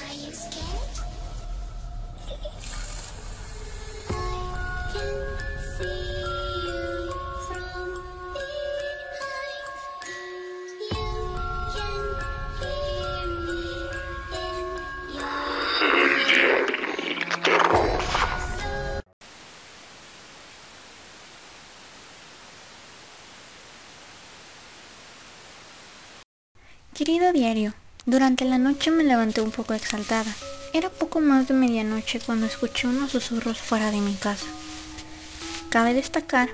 Are you scared? Querido diario, durante la noche me levanté un poco exaltada. Era poco más de medianoche cuando escuché unos susurros fuera de mi casa. Cabe destacar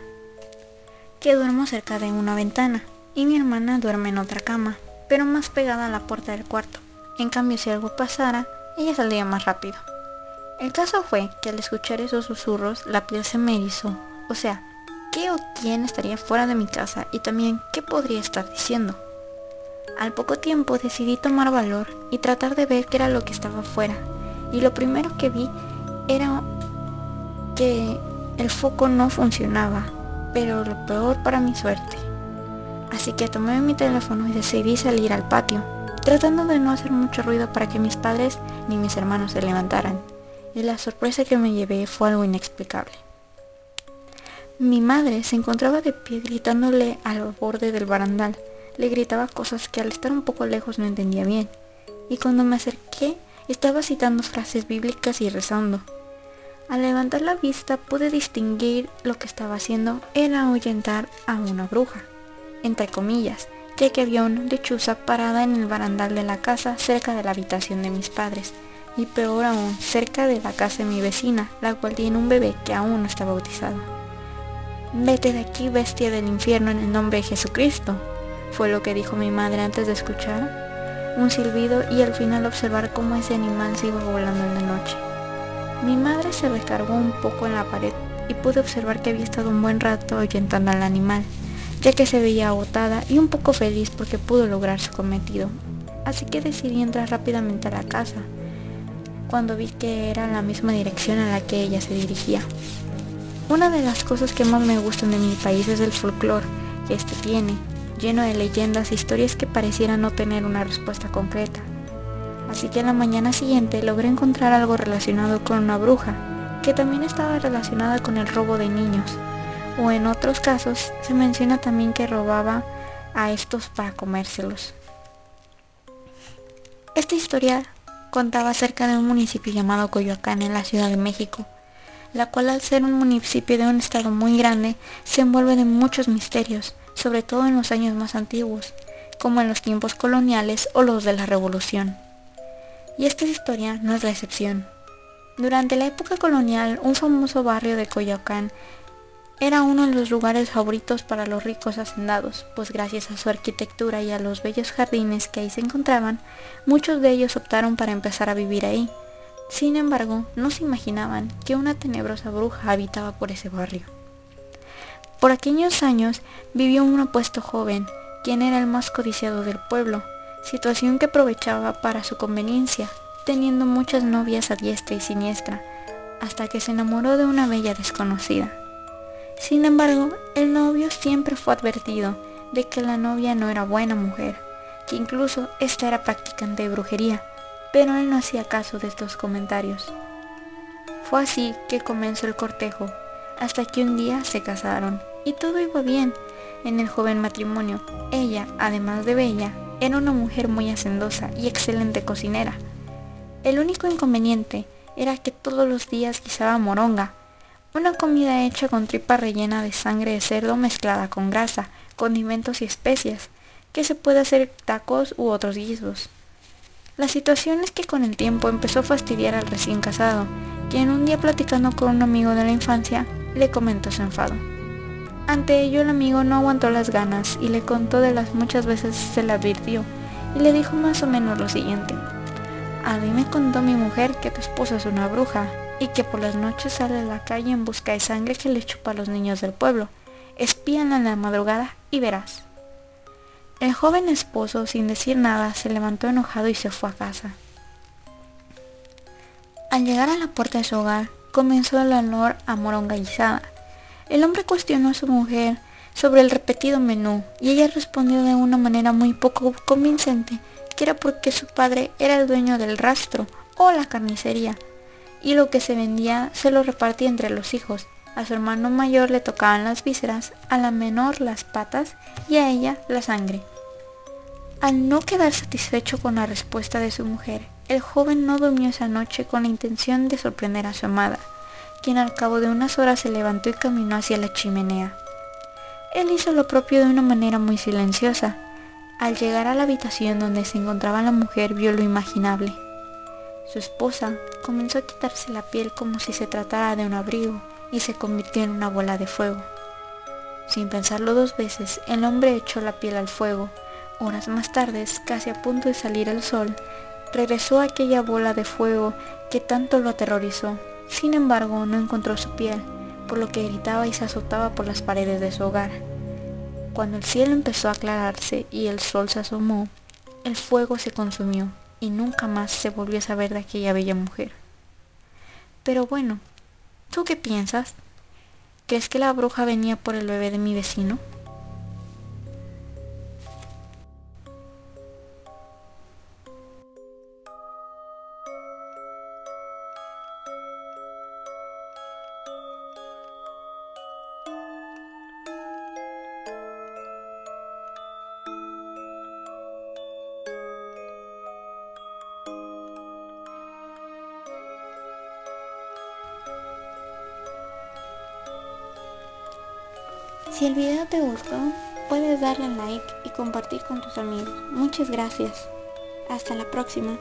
que duermo cerca de una ventana y mi hermana duerme en otra cama, pero más pegada a la puerta del cuarto. En cambio, si algo pasara, ella saldría más rápido. El caso fue que al escuchar esos susurros, la piel se me erizó. O sea, ¿qué o quién estaría fuera de mi casa y también qué podría estar diciendo? Al poco tiempo decidí tomar valor y tratar de ver qué era lo que estaba afuera. Y lo primero que vi era que el foco no funcionaba, pero lo peor para mi suerte. Así que tomé mi teléfono y decidí salir al patio, tratando de no hacer mucho ruido para que mis padres ni mis hermanos se levantaran. Y la sorpresa que me llevé fue algo inexplicable. Mi madre se encontraba de pie gritándole al borde del barandal le gritaba cosas que al estar un poco lejos no entendía bien. Y cuando me acerqué, estaba citando frases bíblicas y rezando. Al levantar la vista pude distinguir lo que estaba haciendo era ahuyentar a una bruja, entre comillas, ya que había una lechuza parada en el barandal de la casa cerca de la habitación de mis padres, y peor aún, cerca de la casa de mi vecina, la cual tiene un bebé que aún no está bautizado. Vete de aquí, bestia del infierno, en el nombre de Jesucristo, fue lo que dijo mi madre antes de escuchar un silbido y al final observar cómo ese animal se iba volando en la noche. Mi madre se recargó un poco en la pared y pude observar que había estado un buen rato ahuyentando al animal, ya que se veía agotada y un poco feliz porque pudo lograr su cometido. Así que decidí entrar rápidamente a la casa, cuando vi que era la misma dirección a la que ella se dirigía. Una de las cosas que más me gustan de mi país es el folclore que este tiene, lleno de leyendas e historias que parecieran no tener una respuesta concreta. Así que a la mañana siguiente logré encontrar algo relacionado con una bruja, que también estaba relacionada con el robo de niños, o en otros casos se menciona también que robaba a estos para comérselos. Esta historia contaba acerca de un municipio llamado Coyoacán en la Ciudad de México, la cual al ser un municipio de un estado muy grande se envuelve de muchos misterios, sobre todo en los años más antiguos, como en los tiempos coloniales o los de la Revolución. Y esta historia no es la excepción. Durante la época colonial, un famoso barrio de Coyoacán era uno de los lugares favoritos para los ricos hacendados, pues gracias a su arquitectura y a los bellos jardines que ahí se encontraban, muchos de ellos optaron para empezar a vivir ahí. Sin embargo, no se imaginaban que una tenebrosa bruja habitaba por ese barrio. Por aquellos años vivió un apuesto joven, quien era el más codiciado del pueblo, situación que aprovechaba para su conveniencia, teniendo muchas novias a diestra y siniestra, hasta que se enamoró de una bella desconocida. Sin embargo, el novio siempre fue advertido de que la novia no era buena mujer, que incluso ésta era practicante de brujería, pero él no hacía caso de estos comentarios. Fue así que comenzó el cortejo, hasta que un día se casaron y todo iba bien en el joven matrimonio. Ella, además de bella, era una mujer muy hacendosa y excelente cocinera. El único inconveniente era que todos los días guisaba moronga, una comida hecha con tripa rellena de sangre de cerdo mezclada con grasa, condimentos y especias, que se puede hacer tacos u otros guisos. La situación es que con el tiempo empezó a fastidiar al recién casado, quien un día platicando con un amigo de la infancia le comentó su enfado. Ante ello el amigo no aguantó las ganas y le contó de las muchas veces se le advirtió y le dijo más o menos lo siguiente. A mí me contó mi mujer que tu esposa es una bruja y que por las noches sale a la calle en busca de sangre que le chupa a los niños del pueblo. Espíanla en la madrugada y verás. El joven esposo, sin decir nada, se levantó enojado y se fue a casa. Al llegar a la puerta de su hogar, comenzó el olor a. El hombre cuestionó a su mujer sobre el repetido menú y ella respondió de una manera muy poco convincente que era porque su padre era el dueño del rastro o la carnicería y lo que se vendía se lo repartía entre los hijos. A su hermano mayor le tocaban las vísceras, a la menor las patas y a ella la sangre. Al no quedar satisfecho con la respuesta de su mujer, el joven no durmió esa noche con la intención de sorprender a su amada, quien al cabo de unas horas se levantó y caminó hacia la chimenea. Él hizo lo propio de una manera muy silenciosa. Al llegar a la habitación donde se encontraba la mujer vio lo imaginable. Su esposa comenzó a quitarse la piel como si se tratara de un abrigo y se convirtió en una bola de fuego. Sin pensarlo dos veces, el hombre echó la piel al fuego Horas más tarde, casi a punto de salir el sol, regresó a aquella bola de fuego que tanto lo aterrorizó. Sin embargo, no encontró su piel, por lo que gritaba y se azotaba por las paredes de su hogar. Cuando el cielo empezó a aclararse y el sol se asomó, el fuego se consumió y nunca más se volvió a saber de aquella bella mujer. Pero bueno, ¿tú qué piensas? ¿Crees que la bruja venía por el bebé de mi vecino? Si el video te gustó, puedes darle like y compartir con tus amigos. Muchas gracias. Hasta la próxima.